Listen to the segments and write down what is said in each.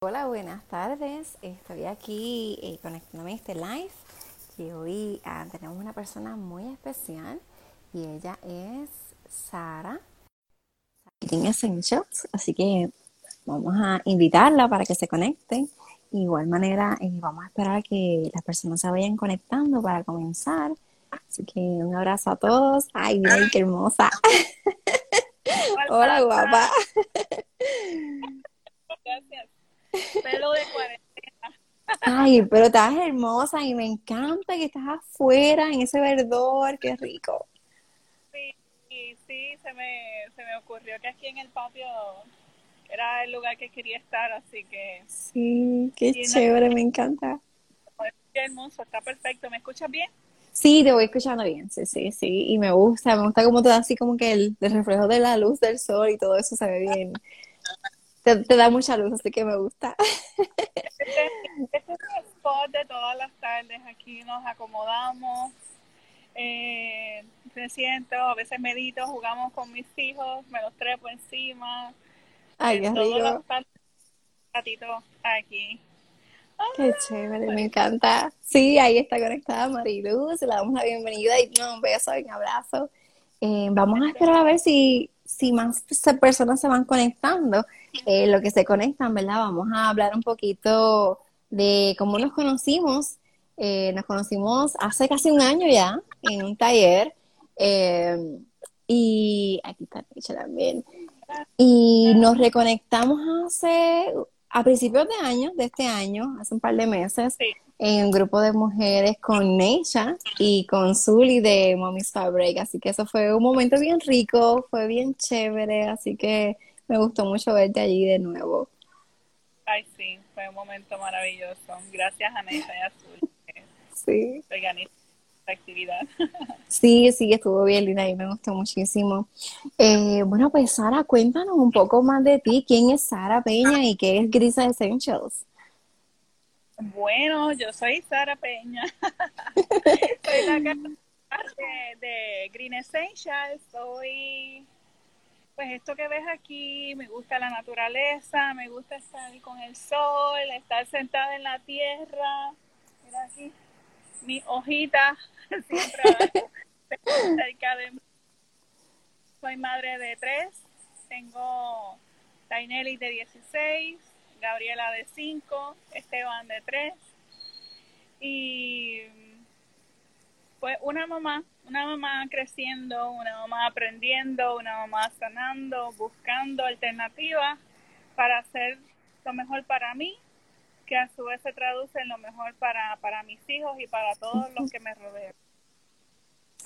Hola, buenas tardes. Estoy aquí eh, conectándome a este live y hoy ah, tenemos una persona muy especial y ella es Sara Marketing Essentials, así que vamos a invitarla para que se conecten. De igual manera, eh, vamos a esperar a que las personas se vayan conectando para comenzar. Así que un abrazo a todos. Ay, mira, qué hermosa. Hola, guapa. Gracias. Pelo de cuarentena. Ay, pero estás hermosa y me encanta que estás afuera en ese verdor, qué rico. Sí, sí, se me, se me ocurrió que aquí en el patio era el lugar que quería estar, así que... Sí, qué chévere, me encanta. Qué hermoso, está perfecto. ¿Me escuchas bien? Sí, te voy escuchando bien, sí, sí, sí. Y me gusta, me gusta como todo así como que el, el reflejo de la luz del sol y todo eso se ve bien. Te, da mucha luz, así que me gusta. Este, este, es el spot de todas las tardes. Aquí nos acomodamos, eh, me siento, a veces medito, jugamos con mis hijos, me los trepo encima. Ay, qué rico. Ratito aquí. Qué chévere, me encanta. Sí, ahí está conectada Mariluz, le damos la bienvenida y un beso y un abrazo. Eh, vamos a esperar a ver si, si más personas se van conectando. Eh, lo que se conectan, ¿verdad? Vamos a hablar un poquito de cómo nos conocimos. Eh, nos conocimos hace casi un año ya en un taller. Eh, y aquí está Richa también. Y nos reconectamos hace, a principios de año, de este año, hace un par de meses, en un grupo de mujeres con Neisha y con Zully de Mommy's Fabric. Así que eso fue un momento bien rico, fue bien chévere. Así que me gustó mucho verte allí de nuevo. Ay, sí, fue un momento maravilloso. Gracias a Neta y Azul. Sí. Esta actividad. Sí, sí, estuvo bien linda y me gustó muchísimo. Eh, bueno, pues Sara, cuéntanos un poco más de ti. ¿Quién es Sara Peña y qué es Grisa Essentials? Bueno, yo soy Sara Peña. soy la de, de Green Essentials. Soy pues esto que ves aquí, me gusta la naturaleza, me gusta estar con el sol, estar sentada en la tierra. Mira aquí, mi hojita siempre cerca de mí. Soy madre de tres, tengo Taineli de 16, Gabriela de 5, Esteban de 3 y pues una mamá, una mamá creciendo, una mamá aprendiendo, una mamá sanando, buscando alternativas para hacer lo mejor para mí, que a su vez se traduce en lo mejor para, para mis hijos y para todos los que me rodean.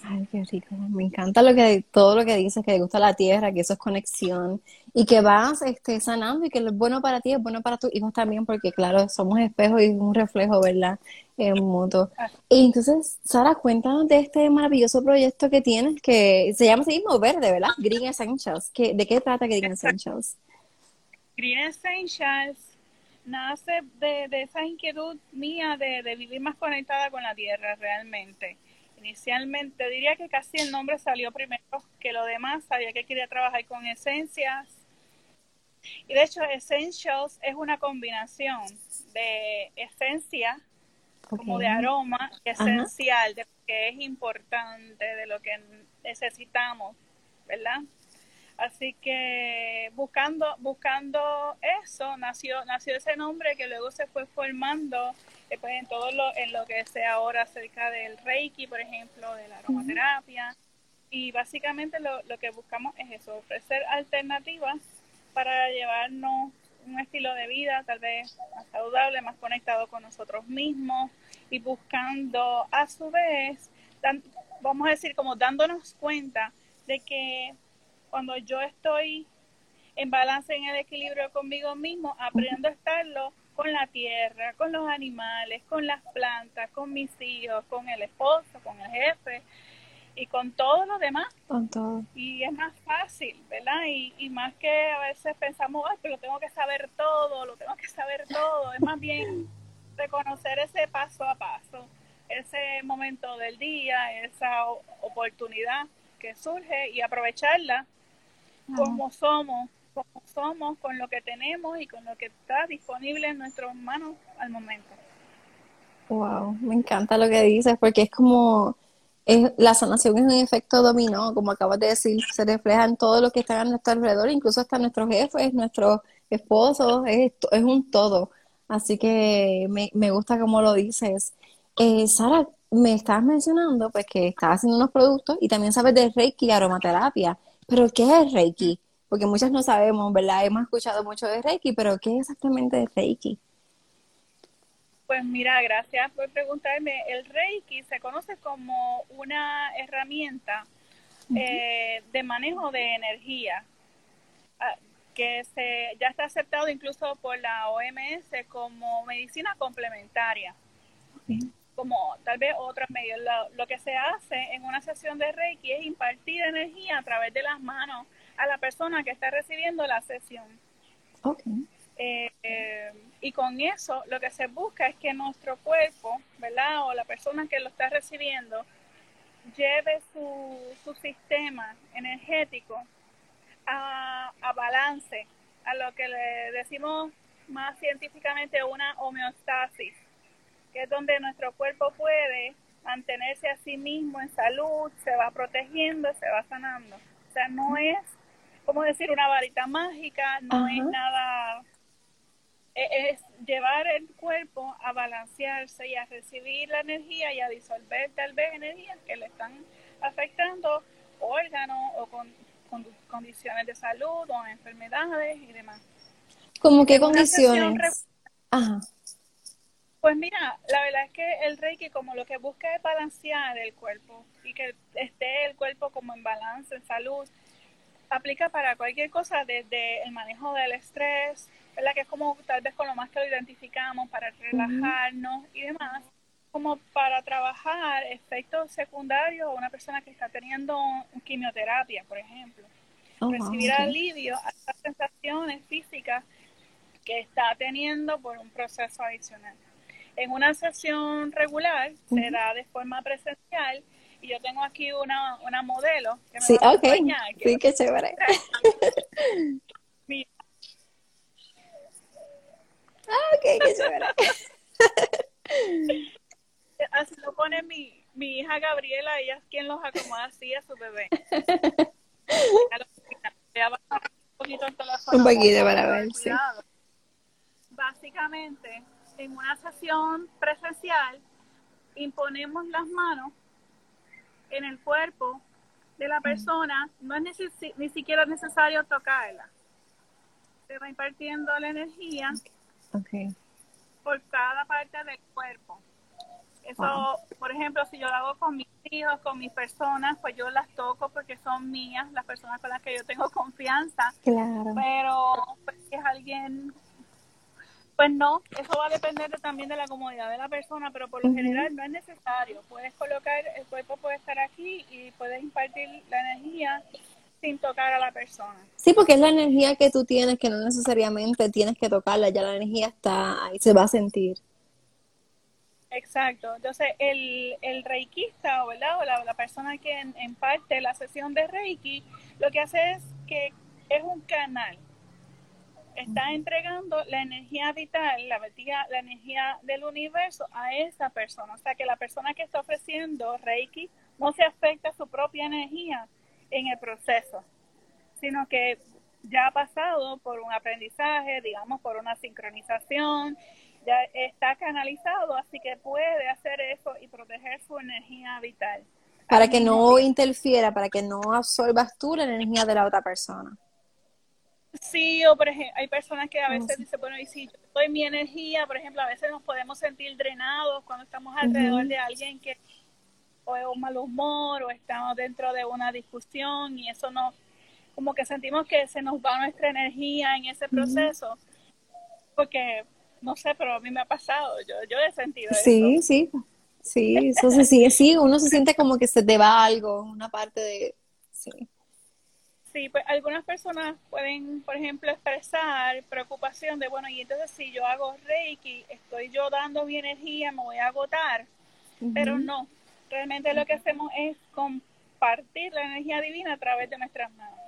Ay, qué rico. Me encanta lo que todo lo que dices, que te gusta la tierra, que eso es conexión y que vas este, sanando y que es bueno para ti, es bueno para tus hijos también, porque claro, somos espejos y un reflejo, ¿verdad? En mutuo. Y entonces, Sara, cuéntanos de este maravilloso proyecto que tienes, que se llama así mismo Verde, ¿verdad? Green Essentials. ¿Qué, ¿De qué trata Green Essentials? Green Essentials nace de, de esa inquietud mía de, de vivir más conectada con la tierra realmente inicialmente diría que casi el nombre salió primero que lo demás, sabía que quería trabajar con esencias. Y de hecho, Essentials es una combinación de esencia, como de aroma, esencial, de lo que es importante, de lo que necesitamos, ¿verdad? Así que buscando, buscando eso, nació, nació ese nombre que luego se fue formando eh, pues en todo lo, en lo que sea ahora acerca del Reiki, por ejemplo, de la aromaterapia. Y básicamente lo, lo que buscamos es eso, ofrecer alternativas para llevarnos un estilo de vida tal vez más saludable, más conectado con nosotros mismos y buscando a su vez, vamos a decir, como dándonos cuenta de que cuando yo estoy en balance, en el equilibrio conmigo mismo, aprendo a estarlo con la tierra, con los animales, con las plantas, con mis hijos, con el esposo, con el jefe y con todo lo demás. Con todo. Y es más fácil, ¿verdad? Y, y más que a veces pensamos, ay, pero tengo que saber todo, lo tengo que saber todo. Es más bien reconocer ese paso a paso, ese momento del día, esa oportunidad que surge y aprovecharla como somos, como somos con lo que tenemos y con lo que está disponible en nuestras manos al momento. Wow, me encanta lo que dices porque es como es, la sanación es un efecto dominó, como acabas de decir, se refleja en todo lo que está a nuestro alrededor, incluso hasta nuestros jefes, nuestros esposos, es, es un todo. Así que me, me gusta como lo dices. Eh, Sara, me estabas mencionando pues que estás haciendo unos productos y también sabes de Reiki y aromaterapia, pero ¿qué es Reiki? Porque muchas no sabemos, ¿verdad? Hemos escuchado mucho de Reiki, pero ¿qué es exactamente Reiki? Pues mira, gracias por preguntarme. El Reiki se conoce como una herramienta eh, de manejo de energía ah, que se, ya está aceptado incluso por la OMS como medicina complementaria como tal vez otros medios. Lo, que se hace en una sesión de Reiki es impartir energía a través de las manos a la persona que está recibiendo la sesión. Eh, eh, y con eso lo que se busca es que nuestro cuerpo, ¿verdad? O la persona que lo está recibiendo, lleve su, su sistema energético a, a balance, a lo que le decimos más científicamente una homeostasis que es donde nuestro cuerpo puede mantenerse a sí mismo en salud, se va protegiendo, se va sanando. O sea, no es, como decir, una varita mágica, no es nada, e-, es llevar el cuerpo a balancearse y a recibir la energía y a disolver tal vez energías que le están afectando órganos o con, condiciones de salud o enfermedades y demás. ¿Cómo qué condiciones? Ajá. Pues mira, la verdad es que el Reiki como lo que busca es balancear el cuerpo y que esté el cuerpo como en balance, en salud. Aplica para cualquier cosa, desde el manejo del estrés, ¿verdad? Que es como tal vez con lo más que lo identificamos para relajarnos y demás, como para trabajar efectos secundarios a una persona que está teniendo quimioterapia, por ejemplo. Oh, Recibir alivio a estas sensaciones físicas que está teniendo por un proceso adicional. En una sesión regular se da de forma presencial y yo tengo aquí una, una modelo que me sí, va a okay. sí, qué chévere. Mira. Ah, ok, qué chévere. así lo pone mi, mi hija Gabriela, ella es quien los acomoda así a su bebé. un poquito el teléfono. Un poquito para ver, sí. Básicamente, en una sesión presencial imponemos las manos en el cuerpo de la persona, no es ni siquiera necesario tocarla. Se va impartiendo la energía por cada parte del cuerpo. Eso, por ejemplo, si yo lo hago con mis hijos, con mis personas, pues yo las toco porque son mías, las personas con las que yo tengo confianza. Claro. Pero pues, es alguien pues no, eso va a depender también de la comodidad de la persona, pero por lo general no es necesario. Puedes colocar, el cuerpo puede estar aquí y puedes impartir la energía sin tocar a la persona. Sí, porque es la energía que tú tienes, que no necesariamente tienes que tocarla, ya la energía está ahí, se va a sentir. Exacto. Entonces, el, el reikista, ¿verdad? o la, la persona que en, en parte la sesión de reiki, lo que hace es que es un canal está entregando la energía vital, la, la energía del universo a esa persona. O sea, que la persona que está ofreciendo Reiki no se afecta su propia energía en el proceso, sino que ya ha pasado por un aprendizaje, digamos, por una sincronización, ya está canalizado, así que puede hacer eso y proteger su energía vital. Para que no interfiera, para que no absorbas tú la energía de la otra persona. Sí, o por ejemplo, hay personas que a veces dicen, bueno, y si yo doy mi energía, por ejemplo, a veces nos podemos sentir drenados cuando estamos alrededor de alguien que o es un mal humor o estamos dentro de una discusión y eso no, como que sentimos que se nos va nuestra energía en ese proceso, porque no sé, pero a mí me ha pasado, yo, yo he sentido sí, eso. Sí, sí, sí, eso se sigue, sí, uno se siente como que se te va algo, una parte de, sí. Sí, pues algunas personas pueden, por ejemplo, expresar preocupación de, bueno, y entonces si yo hago Reiki, estoy yo dando mi energía, me voy a agotar, pero no, realmente lo que hacemos es compartir la energía divina a través de nuestras manos.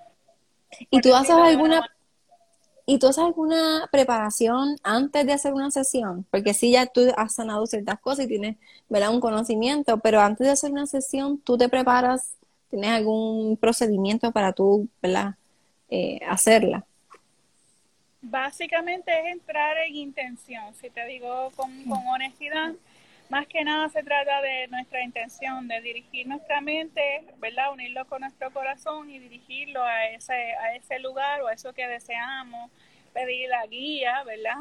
¿Y tú haces alguna, ¿y tú haces alguna preparación antes de hacer una sesión? Porque sí, ya tú has sanado ciertas cosas y tienes, ¿verdad? Un conocimiento, pero antes de hacer una sesión, ¿tú te preparas? ¿Tienes algún procedimiento para tú. Eh, hacerla. Básicamente es entrar en intención, si te digo con, con honestidad más que nada se trata de nuestra intención, de dirigir nuestra mente, ¿verdad? Unirlo con nuestro corazón y dirigirlo a ese, a ese lugar o a eso que deseamos, pedir la guía, ¿verdad?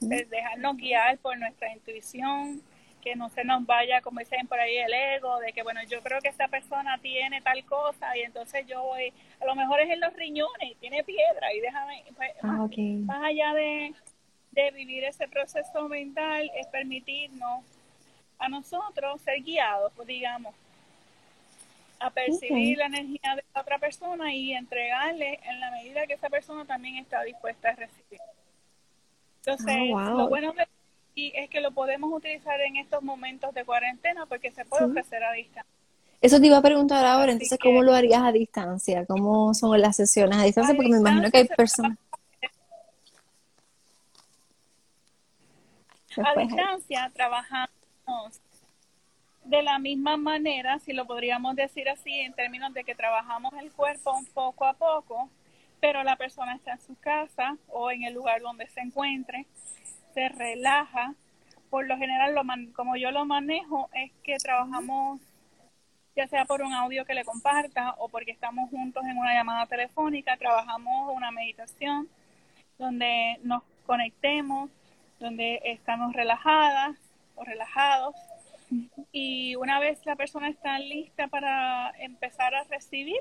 Dejarnos guiar por nuestra intuición, que no se nos vaya, como dicen por ahí, el ego, de que, bueno, yo creo que esta persona tiene tal cosa y entonces yo voy, a lo mejor es en los riñones, tiene piedra y déjame, pues, ah, más, allá de, de vivir ese proceso mental, es permitirnos a nosotros ser guiados, pues, digamos, a percibir la energía de la otra persona y entregarle en la medida que esa persona también está dispuesta a recibir. Entonces, ah, lo bueno es que lo podemos utilizar en estos momentos de cuarentena porque se puede ofrecer a distancia. Eso te iba a preguntar ahora, entonces, ¿cómo lo harías a distancia? ¿Cómo son las sesiones a distancia? porque me imagino que hay personas... A distancia trabajamos de la misma manera, si lo podríamos decir así, en términos de que trabajamos el cuerpo un poco a poco, pero la persona está en su casa o en el lugar donde se encuentre, se relaja. Por lo general, lo como yo lo manejo, es que trabajamos ya sea por un audio que le comparta o porque estamos juntos en una llamada telefónica, trabajamos una meditación donde nos conectemos, donde estamos relajadas o relajados y una vez la persona está lista para empezar a recibir,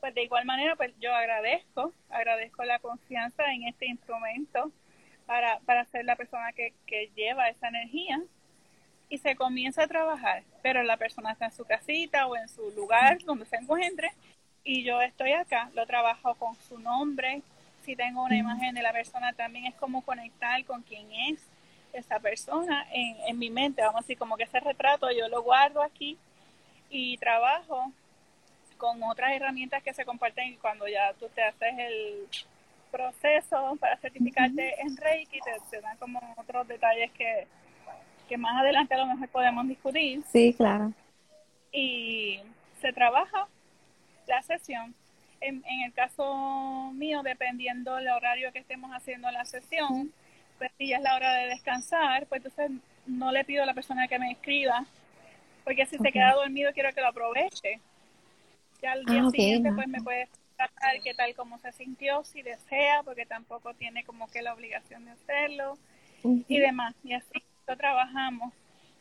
pues de igual manera, pues yo agradezco, agradezco la confianza en este instrumento para, para ser la persona que, que lleva esa energía y se comienza a trabajar, pero la persona está en su casita o en su lugar donde se encuentre y yo estoy acá, lo trabajo con su nombre, si tengo una imagen de la persona también es como conectar con quién es, esa persona en, en mi mente, vamos a decir, como que ese retrato yo lo guardo aquí y trabajo con otras herramientas que se comparten cuando ya tú te haces el proceso para certificarte en Reiki, te, te, dan como otros detalles que, que más adelante a lo mejor podemos discutir. Sí, claro. Y se trabaja la sesión. En, en el caso mío, dependiendo del horario que estemos haciendo la sesión, si ya es la hora de descansar, pues entonces no le pido a la persona que me escriba, porque si se queda dormido quiero que lo aproveche. Ya al día ah, siguiente pues me puede contar qué tal como se sintió, si desea, porque tampoco tiene como que la obligación de hacerlo y demás. Y así lo trabajamos.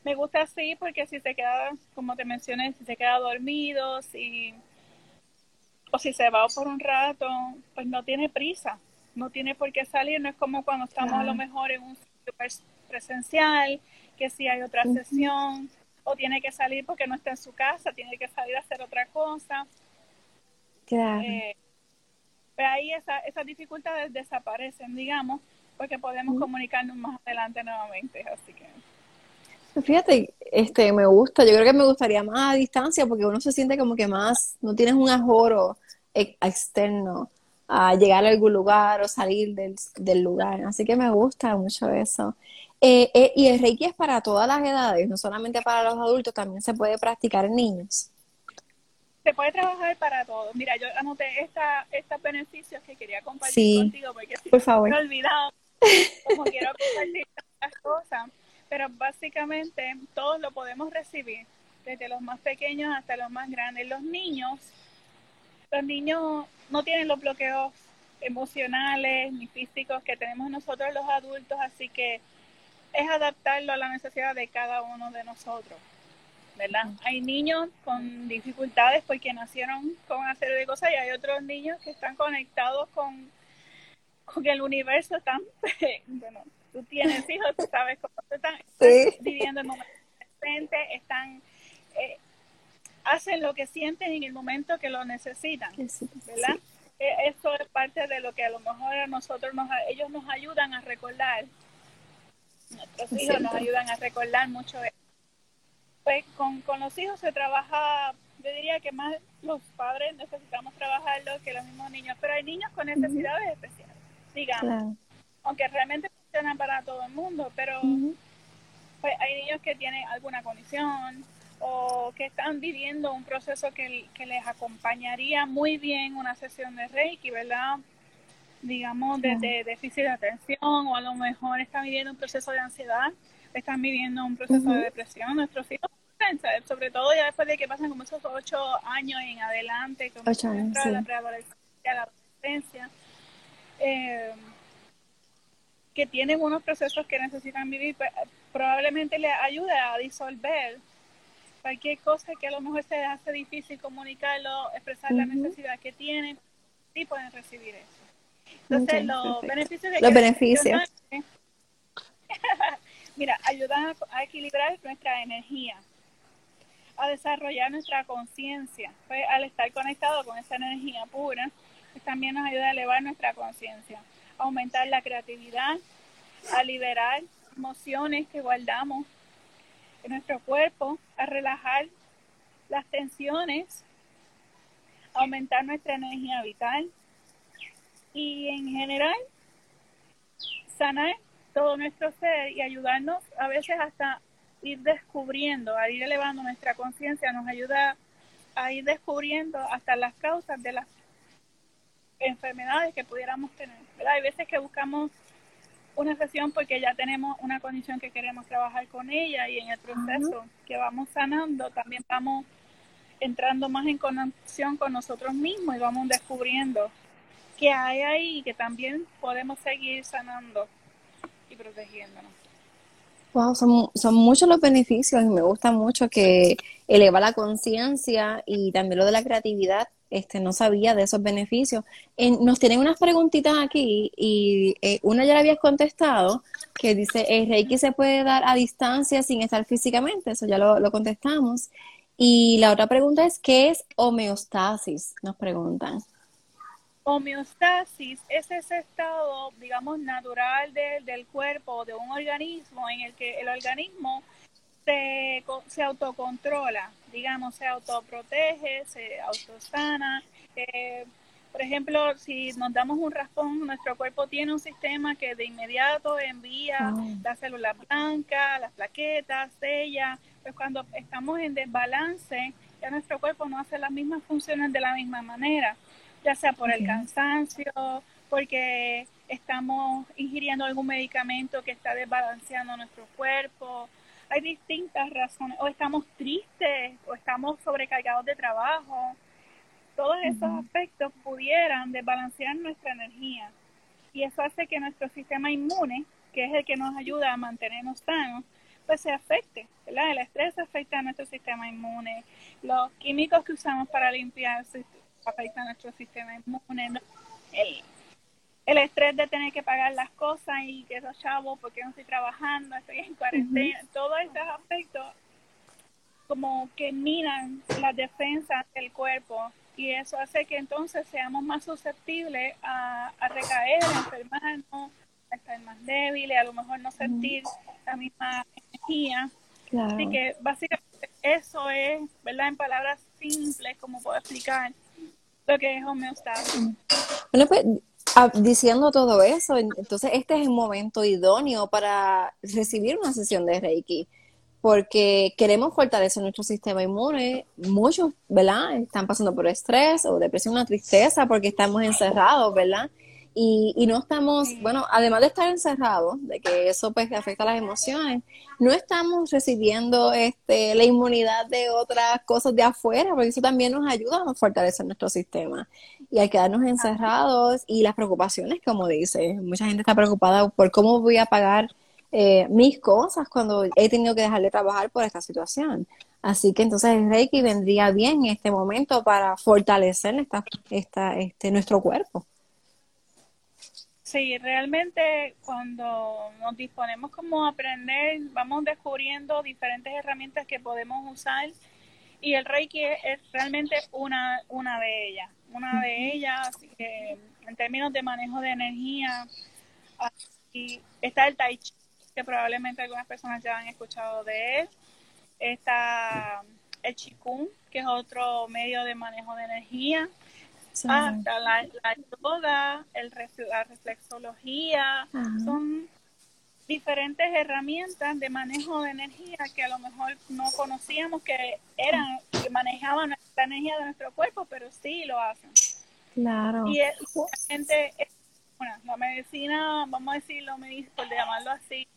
Me gusta así porque si se queda, como te mencioné, si se queda dormido, si o si se va por un rato, pues no tiene prisa no tiene por qué salir, no es como cuando estamos a lo mejor en un sitio presencial, que si hay otra sesión, o tiene que salir porque no está en su casa, tiene que salir a hacer otra cosa. Claro. Eh, pero ahí esa, esas dificultades desaparecen, digamos, porque podemos comunicarnos más adelante nuevamente, así que... Fíjate, este, me gusta, yo creo que me gustaría más a distancia porque uno se siente como que más, no tienes un ajoro externo a llegar a algún lugar o salir del, lugar. Así que me gusta mucho eso. Eh, eh, y el Reiki es para todas las edades, no solamente para los adultos, también se puede practicar en niños. Se puede trabajar para todos. Mira, yo anoté esta, estos beneficios que quería compartir contigo porque si por favor. me he olvidado, como quiero compartir las cosas, pero básicamente todos lo podemos recibir, desde los más pequeños hasta los más grandes. Los niños los niños no tienen los bloqueos emocionales ni físicos que tenemos nosotros los adultos, así que es adaptarlo a la necesidad de cada uno de nosotros, ¿verdad? Hay niños con dificultades porque nacieron con una serie de cosas y hay otros niños que están conectados con, con el universo tan, bueno, tú tienes hijos, tú sabes cómo están, viviendo el momento presente, están eh, hacen lo que sienten en el momento que lo necesitan, ¿verdad? E, eso es parte de lo que a lo mejor a nosotros nos, ellos nos ayudan a recordar, nuestros hijos nos ayudan a recordar mucho de pues con, con los hijos se trabaja, yo diría que más los padres necesitamos trabajarlo que los mismos niños, pero hay niños con necesidades especiales. digamos. Aunque realmente funciona para todo el mundo, pero pues, hay niños que tienen alguna condición o que están viviendo un proceso que, les acompañaría muy bien una sesión de Reiki, ¿verdad? Digamos, de, déficit de atención o a lo mejor están viviendo un proceso de ansiedad, están viviendo un proceso de depresión. Nuestros hijos, sobre todo ya después de que pasan como esos ocho años en adelante, como ocho años, la preadolescencia, la adolescencia, eh, que tienen unos procesos que necesitan vivir, pues, probablemente les ayude a disolver cualquier cosa que a lo mejor se hace difícil comunicarlo, expresar la necesidad que tienen, sí pueden recibir eso. Entonces, los beneficios de los beneficios. Mira, ayudan a, equilibrar nuestra energía, a desarrollar nuestra conciencia. Pues, al estar conectado con esa energía pura, pues, también nos ayuda a elevar nuestra conciencia, a aumentar la creatividad, a liberar emociones que guardamos en nuestro cuerpo, a relajar las tensiones, aumentar nuestra energía vital y en general sanar todo nuestro ser y ayudarnos a veces hasta ir descubriendo, a ir elevando nuestra conciencia, nos ayuda a ir descubriendo hasta las causas de las enfermedades que pudiéramos tener. Hay veces que buscamos una sesión porque ya tenemos una condición que queremos trabajar con ella y en el proceso que vamos sanando también vamos entrando más en conexión con nosotros mismos y vamos descubriendo que hay ahí y que también podemos seguir sanando y protegiéndonos. Wow, son, son muchos los beneficios y me gusta mucho que eleva la conciencia y también lo de la creatividad este, no sabía de esos beneficios. nos tienen unas preguntitas aquí y eh, una ya la habías contestado, que dice, ¿el Reiki se puede dar a distancia sin estar físicamente? Eso ya lo, lo contestamos. Y la otra pregunta es, ¿qué es homeostasis? Nos preguntan. Homeostasis es ese estado, digamos, natural del cuerpo, de un organismo, en el que el organismo se, se autocontrola, digamos, se autoprotege, se autosana. Eh, por ejemplo, si nos damos un raspón, nuestro cuerpo tiene un sistema que de inmediato envía ah. las células blancas, las plaquetas, sella. Pues cuando estamos en desbalance, ya nuestro cuerpo no hace las mismas funciones de la misma manera, ya sea por el cansancio, porque estamos ingiriendo algún medicamento que está desbalanceando nuestro cuerpo, hay distintas razones, o estamos tristes, o estamos sobrecargados de trabajo. Todos esos aspectos pudieran desbalancear nuestra energía. Y eso hace que nuestro sistema inmune, que es el que nos ayuda a mantenernos sanos, pues se afecte. ¿verdad? El estrés afecta a nuestro sistema inmune. Los químicos que usamos para limpiar afectan a nuestro sistema inmune. El, el estrés de tener que pagar las cosas y que esos chavos, porque no estoy trabajando, estoy en cuarentena, todos estos aspectos como que minan las defensas del cuerpo y eso hace que entonces seamos más susceptibles a, recaer, a enfermarnos, a estar más débiles, a lo mejor no sentir la misma energía. Así que básicamente eso es, ¿verdad? En palabras simples, como puedo explicar lo que es homeostasis. Bueno, pues Ah, diciendo todo eso, entonces este es el momento idóneo para recibir una sesión de Reiki, porque queremos fortalecer nuestro sistema inmune. Muchos, ¿verdad? Están pasando por estrés o depresión, una tristeza porque estamos encerrados, ¿verdad? Y, y no estamos, bueno, además de estar encerrados, de que eso pues afecta las emociones, no estamos recibiendo este, la inmunidad de otras cosas de afuera, porque eso también nos ayuda a fortalecer nuestro sistema. Y al quedarnos encerrados y las preocupaciones, como dice, mucha gente está preocupada por cómo voy a pagar eh, mis cosas cuando he tenido que dejar de trabajar por esta situación. Así que entonces el Reiki vendría bien en este momento para fortalecer esta, este, nuestro cuerpo. Sí, realmente cuando nos disponemos como a aprender, vamos descubriendo diferentes herramientas que podemos usar y el Reiki es realmente una, una de ellas, una de ellas que en términos de manejo de energía, y está el Tai Chi, que probablemente algunas personas ya han escuchado de él, está el Qigong, que es otro medio de manejo de energía, hasta la, la yoga, el, la reflexología, son diferentes herramientas de manejo de energía que a lo mejor no conocíamos que eran, que manejaban la energía de nuestro cuerpo, pero sí lo hacen. Claro. Y es, gente, bueno, la medicina, vamos a decirlo, por llamarlo así,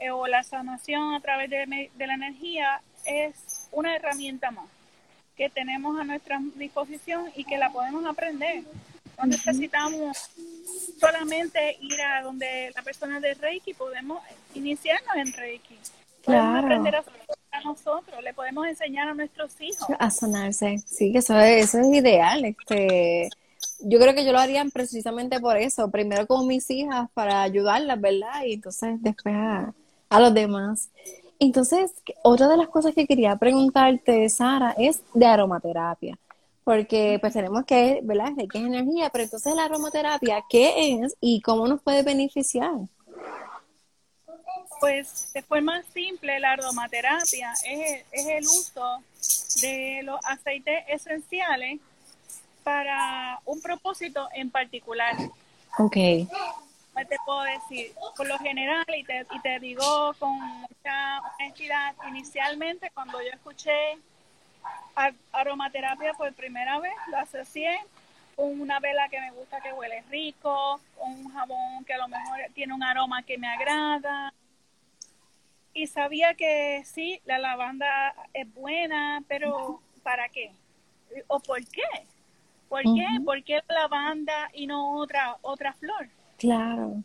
eh, o la sanación a través de, de la energía es una herramienta más que tenemos a nuestra disposición y que la podemos aprender. No necesitamos solamente ir a donde la persona de Reiki, podemos iniciarnos en Reiki. Podemos aprender a, a nosotros, le podemos enseñar a nuestros hijos. A sanarse, sí, que eso es, eso es ideal. Este, yo creo que yo lo haría precisamente por eso. Primero con mis hijas para ayudarlas, ¿verdad? Y entonces después a, a los demás. Entonces, otra de las cosas que quería preguntarte, Sara, es de aromaterapia. Porque pues tenemos que, ¿verdad? De qué es energía, pero entonces la aromaterapia, ¿qué es y cómo nos puede beneficiar? Pues de forma simple, la aromaterapia es, es el uso de los aceites esenciales para un propósito en particular. Ok te puedo decir? Por lo general, y te, y te digo con mucha honestidad, inicialmente cuando yo escuché aromaterapia por primera vez, lo asocié con una vela que me gusta que huele rico, un jabón que a lo mejor tiene un aroma que me agrada. Y sabía que sí, la lavanda es buena, pero ¿para qué? ¿O por qué? ¿Por qué? ¿Por qué la lavanda y no otra, otra flor? Claro.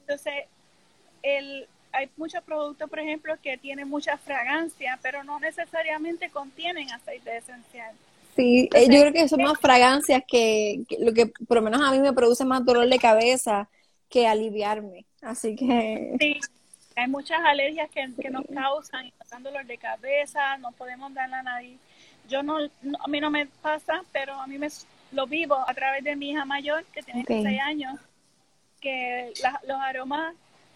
Entonces, el, hay muchos productos, por ejemplo, que tienen mucha fragancia, pero no necesariamente contienen aceite esencial. Sí, eh, yo creo que son más fragancias que, lo que por lo menos a mí me produce más dolor de cabeza que aliviarme. Así que... Sí, hay muchas alergias que, nos causan, dolor de cabeza, no podemos darle a nadie. Yo no, a mí no me pasa, pero a mí me lo vivo a través de mi hija mayor, que tiene 6 años que los aromas,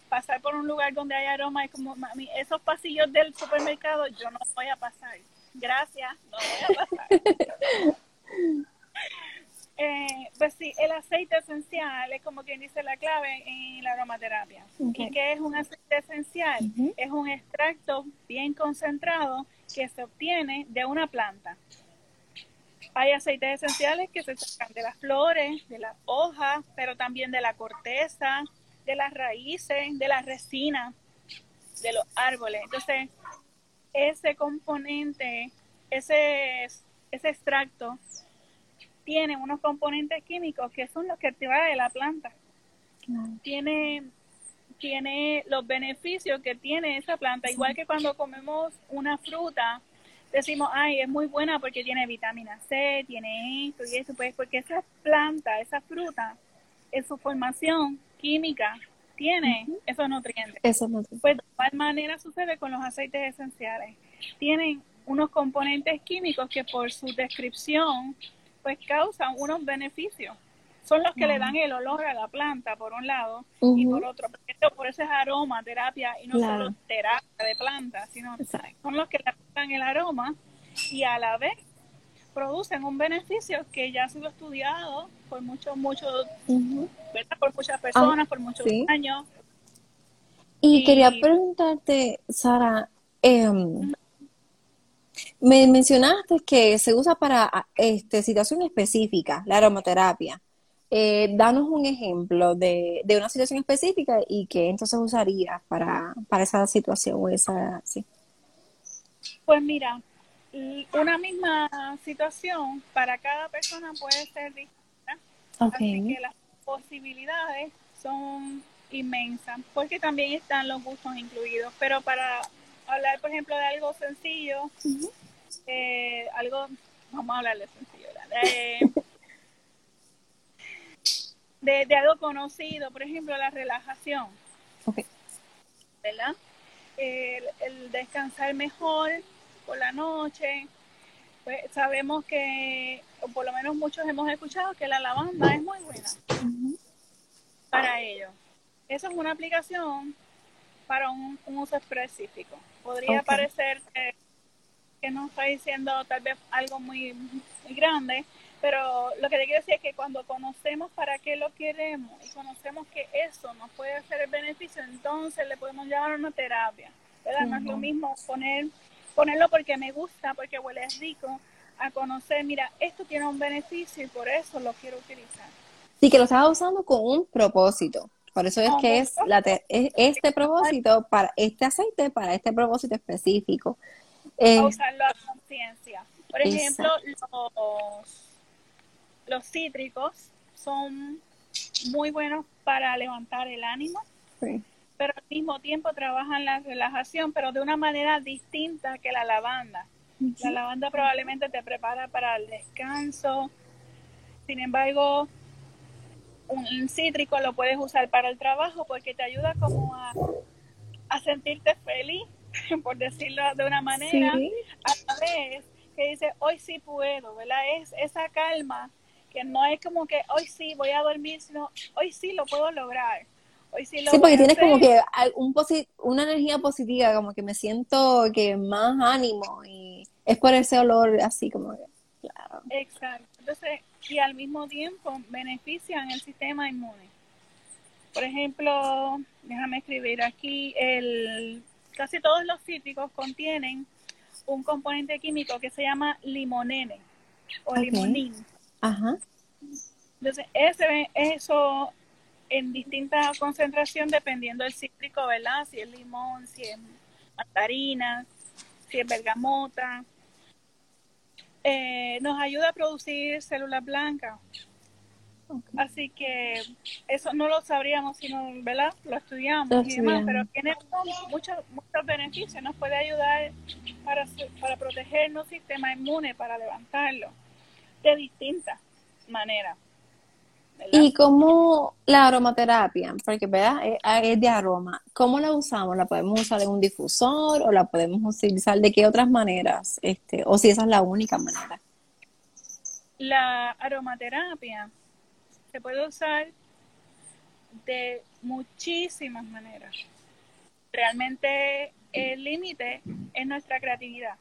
pasar por un lugar donde hay aromas, es como, mami, esos pasillos del supermercado yo no voy a pasar. Gracias, no voy a pasar. eh, pues sí, el aceite esencial es como quien dice la clave en la aromaterapia. ¿Y qué es un aceite esencial? Es un extracto bien concentrado que se obtiene de una planta. Hay aceites esenciales que se sacan de las flores, de las hojas, pero también de la corteza, de las raíces, de la resina, de los árboles. Entonces, ese componente, ese, ese extracto, tiene unos componentes químicos que son los que de la planta. Tiene, tiene los beneficios que tiene esa planta, igual que cuando comemos una fruta decimos, ay, es muy buena porque tiene vitamina C, tiene esto y eso, pues porque esa planta, esa fruta, en su formación química, tiene esos nutrientes. Esos nutrientes. Pues de igual manera sucede con los aceites esenciales. Tienen unos componentes químicos que por su descripción, pues causan unos beneficios son los que le dan el olor a la planta, por un lado, y por otro, por eso es aroma, terapia, y no solo terapia de planta, sino son los que le dan el aroma y a la vez producen un beneficio que ya ha sido estudiado por muchos, muchos, Por muchas personas, por muchos años. Y, quería preguntarte, Sara, em, me mencionaste que se usa para este, situación específica, la aromaterapia. Eh, danos un ejemplo de, una situación específica y que entonces usarías para, para esa situación o esa, sí. Pues mira, una misma situación para cada persona puede ser distinta. Así que las posibilidades son inmensas, porque también están los gustos incluidos. Pero para hablar, por ejemplo, de algo sencillo, eh, algo, vamos a hablar de sencillo, eh, de, algo conocido, por ejemplo, la relajación. ¿Verdad? El, descansar mejor por la noche. Pues sabemos que, o por lo menos muchos hemos escuchado, que la lavanda es muy buena para ello. Eso es una aplicación para un, uso específico. Podría parecer que, que, no está diciendo tal vez algo muy, muy grande, Pero lo que te quiero decir es que cuando conocemos para qué lo queremos y conocemos que eso nos puede hacer el beneficio, entonces le podemos llamar una terapia. ¿verdad? No es lo mismo poner, ponerlo porque me gusta, porque huele rico, a conocer, mira, esto tiene un beneficio y por eso lo quiero utilizar. Sí, que lo estás usando con un propósito. Por eso es que es, la este propósito para este aceite, para este propósito específico. usarlo a conciencia. Por ejemplo, los, los cítricos son muy buenos para levantar el ánimo, pero al mismo tiempo trabajan la relajación, pero de una manera distinta que la lavanda. La lavanda probablemente te prepara para el descanso. Sin embargo, un cítrico lo puedes usar para el trabajo porque te ayuda como a, sentirte feliz, por decirlo de una manera, a la vez que dice, hoy sí puedo, ¿verdad? Es esa calma que no es como que hoy sí voy a dormir, sino hoy sí lo puedo lograr. Hoy sí, lo sí porque tienes como que un una energía positiva, como que me siento que más ánimo y es por ese olor así como que, claro. Exacto. Entonces, y al mismo tiempo benefician el sistema inmune. Por ejemplo, déjame escribir aquí, el, casi todos los cítricos contienen un componente químico que se llama limonene o limonín. Ajá. Entonces, ese, eso en distinta concentración dependiendo del cítrico, ¿verdad? Si es limón, si es mandarina, si es bergamota, eh, nos ayuda a producir células blancas. Así que eso no lo sabríamos si no, ¿verdad? Lo estudiamos y demás, pero tiene muchos, muchos beneficios. Nos puede ayudar para, para proteger nuestro sistema inmune, para levantarlo de distintas maneras. Y como la aromaterapia, porque ¿verdad? Es, ah, es, de aroma, ¿cómo la usamos? ¿La podemos usar en un difusor o la podemos utilizar de qué otras maneras? Este, o si esa es la única manera. La aromaterapia se puede usar de muchísimas maneras. Realmente el límite es nuestra creatividad.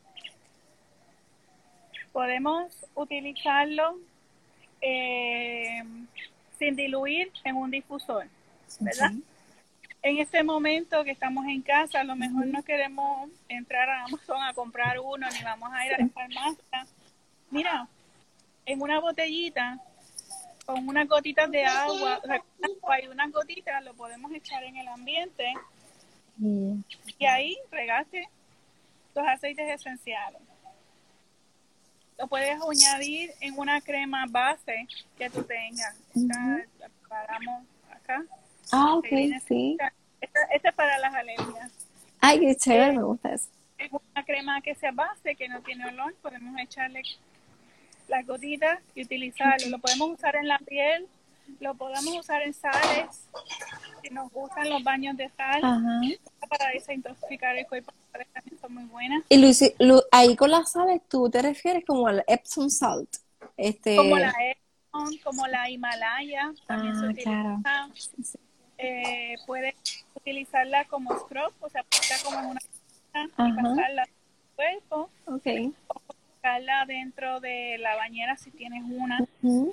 Podemos utilizarlo eh, sin diluir en un difusor, ¿verdad? En este momento que estamos en casa, a lo mejor no queremos entrar a Amazon a comprar uno, ni vamos a ir a la farmacia. Mira, en una botellita, con unas gotitas de agua, o hay unas gotitas, lo podemos echar en el ambiente y ahí regaste los aceites esenciales lo puedes añadir en una crema base que tú tengas. paramos acá. Ah, ok, sí. Este, es para las alergias. Ay, qué chévere, me gusta eso. Es una crema que sea base, que no tiene olor. Podemos echarle las gotitas y utilizarlo. Lo podemos usar en la piel, lo podemos usar en sales, si nos gustan los baños de sal, para desintoxicar el cuerpo son muy buenas. Y Luis, ahí con las sales, ¿tú te refieres como al Epsom salt? Este... Como la Epsom, como la Himalaya, también se ah, utiliza. Claro. Eh, puedes utilizarla como scrub, o sea, ponerla como en una y pasarla en cuerpo. Okay. O colocarla dentro de la bañera si tienes una. Y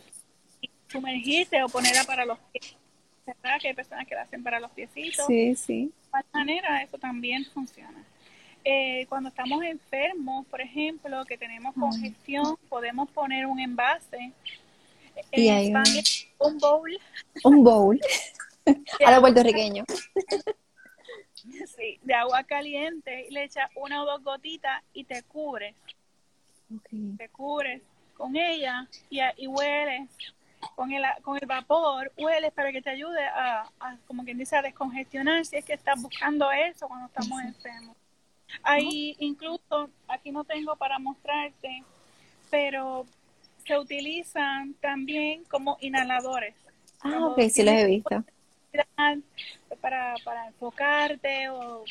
sumergirte o ponerla para los pies. ¿Verdad? Que hay personas que la hacen para los piecitos. Sí, sí. De manera, eso también funciona. Eh, cuando estamos enfermos, por ejemplo, que tenemos congestión, podemos poner un envase. En un bowl. Un bowl. A lo puertorriqueño. Sí, de agua caliente y le echas una o dos gotitas y te cubres. Te cubres con ella y, y hueles con el, con el vapor, hueles para que te ayude a, como quien dice, a descongestionar si es que estás buscando eso cuando estamos enfermos. Ahí incluso, aquí no tengo para mostrarte, pero se utilizan también como inhaladores. Ah, ok, sí los he visto. Para, para enfocarte o,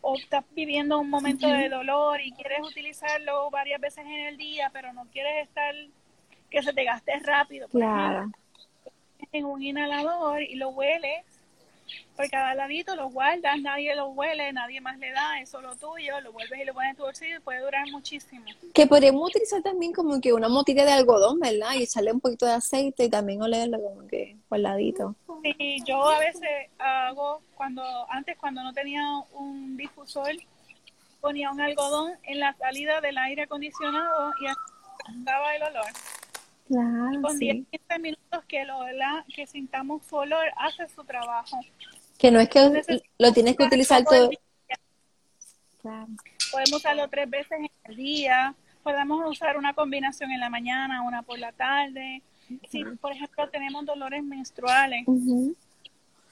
o estás viviendo un momento de dolor y quieres utilizarlo varias veces en el día, pero no quieres estar que se te gaste rápido. Claro. en un inhalador y lo hueles por cada ladito, lo guardas, nadie lo huele, nadie más le da, es solo tuyo, lo vuelves y lo pones en tu bolsillo y puede durar muchísimo. Que podríamos utilizar también como que una motilla de algodón, ¿verdad? Y echarle un poquito de aceite y también olerlo como que por ladito. Sí, yo a veces hago, cuando antes cuando no tenía un difusor, ponía un algodón en la salida del aire acondicionado y daba el olor. Claro, Con sí. 10, 15 minutos que, lo, la, que sintamos su olor, hace su trabajo. Que no es que lo tienes que utilizar todo. Claro. Podemos usarlo tres veces en el día, podemos usar una combinación en la mañana, una por la tarde. Si, por ejemplo, tenemos dolores menstruales uh -huh.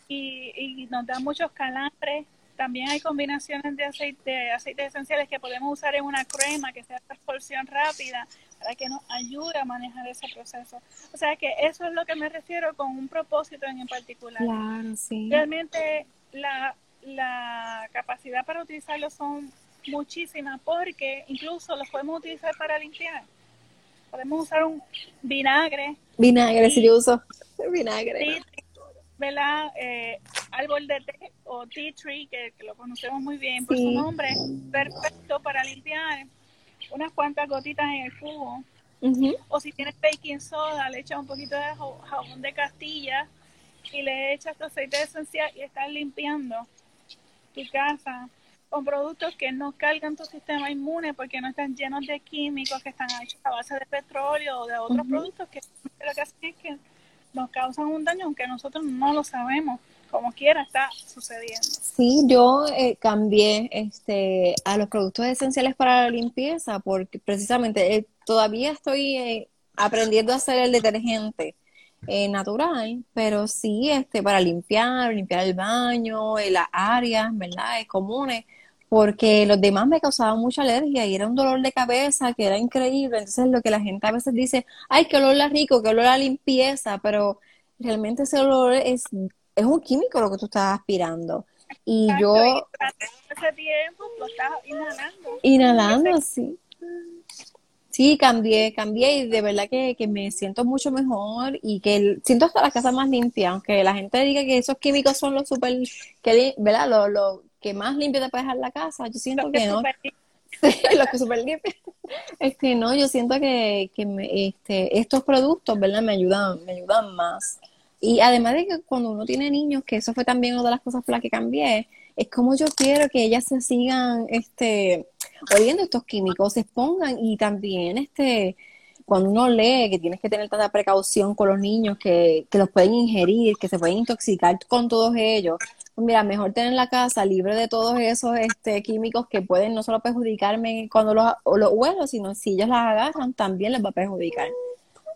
y, y, nos dan muchos calambres, también hay combinaciones de aceite, de aceites esenciales que podemos usar en una crema que sea absorción rápida para que nos ayude a manejar ese proceso. O sea que eso es lo que me refiero con un propósito en particular. Claro, sí. Realmente la, la capacidad para utilizarlo son muchísimas porque incluso los podemos utilizar para limpiar. Podemos usar un vinagre. Vinagre, si yo uso vinagre. Sí, ¿verdad? Eh, árbol de té o tea tree, que, que lo conocemos muy bien por Sí. su nombre, perfecto para limpiar unas cuantas gotitas en el cubo. Ujú. O si tienes baking soda, le echas un poquito de ja- jabón de castilla y le echas tu aceite esencial y estás limpiando tu casa con productos que no cargan tu sistema inmune porque no están llenos de químicos que están hechos a base de petróleo o de otros productos que lo que hacen es que nos causan un daño aunque nosotros no lo sabemos. Como quiera está sucediendo. Sí, yo eh, cambié este, a los productos esenciales para la limpieza porque precisamente eh, todavía estoy eh, aprendiendo a hacer el detergente natural, pero sí este, para limpiar, limpiar el baño, las áreas, ¿verdad? Eh, comunes, porque los demás me causaban mucha alergia y era un dolor de cabeza que era increíble. Entonces lo que la gente a veces dice, ay, qué olor a rico, qué olor a limpieza, pero realmente ese olor es, es un químico lo que tú estás aspirando. Y yo y ese tiempo lo estás inhalando. inhalando, sí. Sí, cambié, cambié y de verdad que, que me siento mucho mejor y que el- siento hasta la casa más limpia, aunque la gente diga que esos químicos son los super, que, ¿verdad? Lo, lo que más limpio te puede dejar la casa, yo siento que que no. Sí, los que super limpios. Este, no, yo siento que, que me- este, estos productos, ¿verdad? Me ayudan, me ayudan más. Y además de que cuando uno tiene niños, que eso fue también una de las cosas por las que cambié, es como yo quiero que ellas se sigan, este, oliendo estos químicos, se expongan y también, este, cuando uno lee que tienes que tener tanta precaución con los niños que, que los pueden ingerir, que se pueden intoxicar con todos ellos, pues mira, mejor tener la casa libre de todos esos este, químicos que pueden no solo perjudicarme cuando los, los huelo, sino si ellos las agarran, también les va a perjudicar.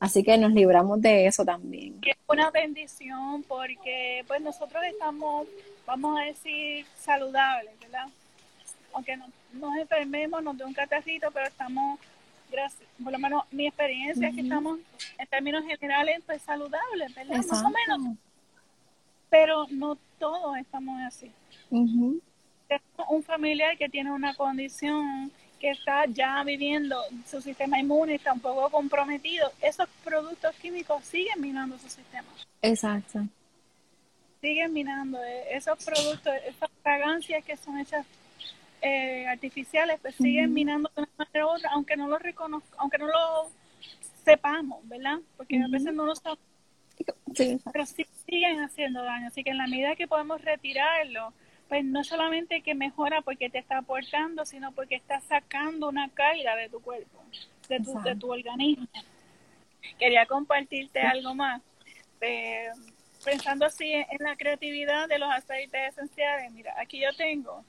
Así que nos libramos de eso también. Y es una bendición porque pues nosotros estamos, vamos a decir, saludables, ¿verdad? Aunque no, nos enfermemos, nos dé un catarrito, pero estamos, gracias, por lo menos mi experiencia es que estamos en términos generales pues saludables, ¿verdad? Más o menos, pero no todos estamos así. Tenemos un familiar que tiene una condición que está ya viviendo, su sistema inmune está un poco comprometido, esos productos químicos siguen minando su sistema. Exacto. siguen minando eh, esos productos, esas fragancias que son hechas eh, artificiales, pues siguen minando de una manera u otra, aunque no lo reconozca, aunque no lo sepamos, ¿verdad? Porque a veces no lo sabemos, Sí, pero sí siguen haciendo daño. Así que en la medida que podemos retirarlo, pues no solamente que mejora porque te está aportando, sino porque está sacando una carga de tu cuerpo, de tu, de tu organismo. Quería compartirte algo más. Eh, pensando así en, en la creatividad de los aceites esenciales, mira, aquí yo tengo.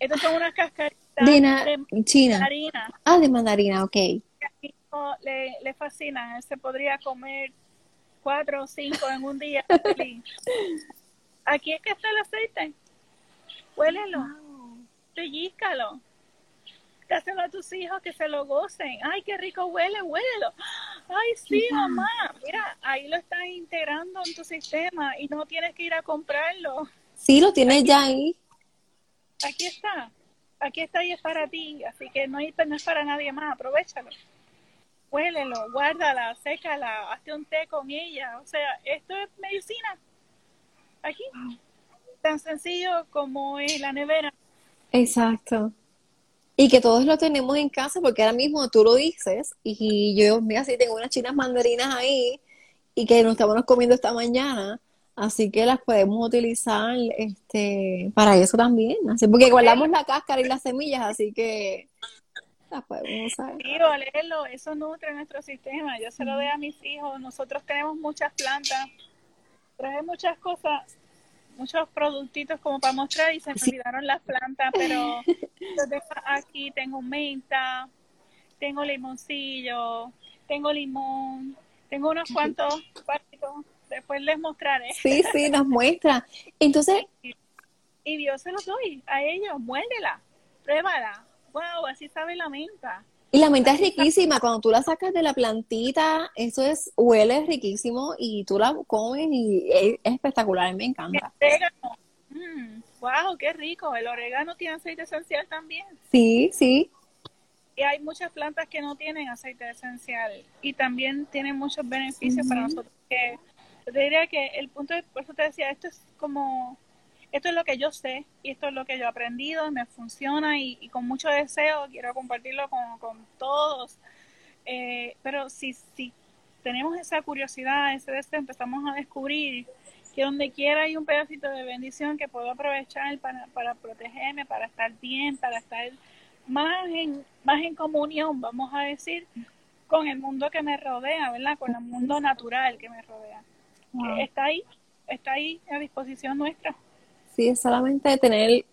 Estas son unas cascaritas De na- de China. harina Ah, de mandarina, ok. que le, le fascinan. Él se podría comer cuatro o cinco en un día. feliz. Aquí es que está el aceite. Huélelo, pellízcalo. Dáselo a tus hijos que se lo gocen. Ay, qué rico huele, huélelo. Ay, sí, mamá. Mira, ahí lo estás integrando en tu sistema y no tienes que ir a comprarlo. Sí, lo tienes ya ahí. Aquí está. Aquí está y es para ti. Así que no, hay- no es para nadie más. Aprovechalo. Huélelo, guárdala, sécala, hazte un té con ella. O sea, esto es medicina. Aquí. Tan sencillo como es la nevera. Exacto. Y que todos lo tenemos en casa, porque ahora mismo tú lo dices, y yo, mira, sí tengo unas chinas mandarinas ahí, y que nos estamos comiendo esta mañana, así que las podemos utilizar este para eso también, así porque guardamos la cáscara y las semillas, así que las podemos usar. Sí, olerlo, eso nutre nuestro sistema, yo se lo doy a mis hijos, nosotros tenemos muchas plantas, traje muchas cosas muchos productitos como para mostrar y se me olvidaron las plantas, pero aquí tengo menta, tengo limoncillo, tengo limón, tengo unos cuantos después les mostraré. Sí, sí, nos muestra. Entonces... Y, yo se los doy a ellos, muérdela, pruébala. Wow, así sabe la menta. Y la menta es riquísima, cuando tú la sacas de la plantita, eso es, huele riquísimo y tú la comes y es, espectacular, me encanta. Orégano. wow, mm, qué rico. El orégano tiene aceite esencial también. Sí, sí. Y hay muchas plantas que no tienen aceite esencial y también tienen muchos beneficios para nosotros. Que, yo te diría que el punto, de, por eso te decía, esto es como esto es lo que yo sé y esto es lo que yo he aprendido, me funciona y, con mucho deseo quiero compartirlo con, todos. Eh, pero si, si tenemos esa curiosidad, ese deseo, empezamos a descubrir que donde quiera hay un pedacito de bendición que puedo aprovechar para, para protegerme, para estar bien, para estar más en, más en comunión, vamos a decir, con el mundo que me rodea, ¿verdad? Con el mundo natural que me rodea. Está ahí, está ahí a disposición nuestra. Sí, es solamente tener,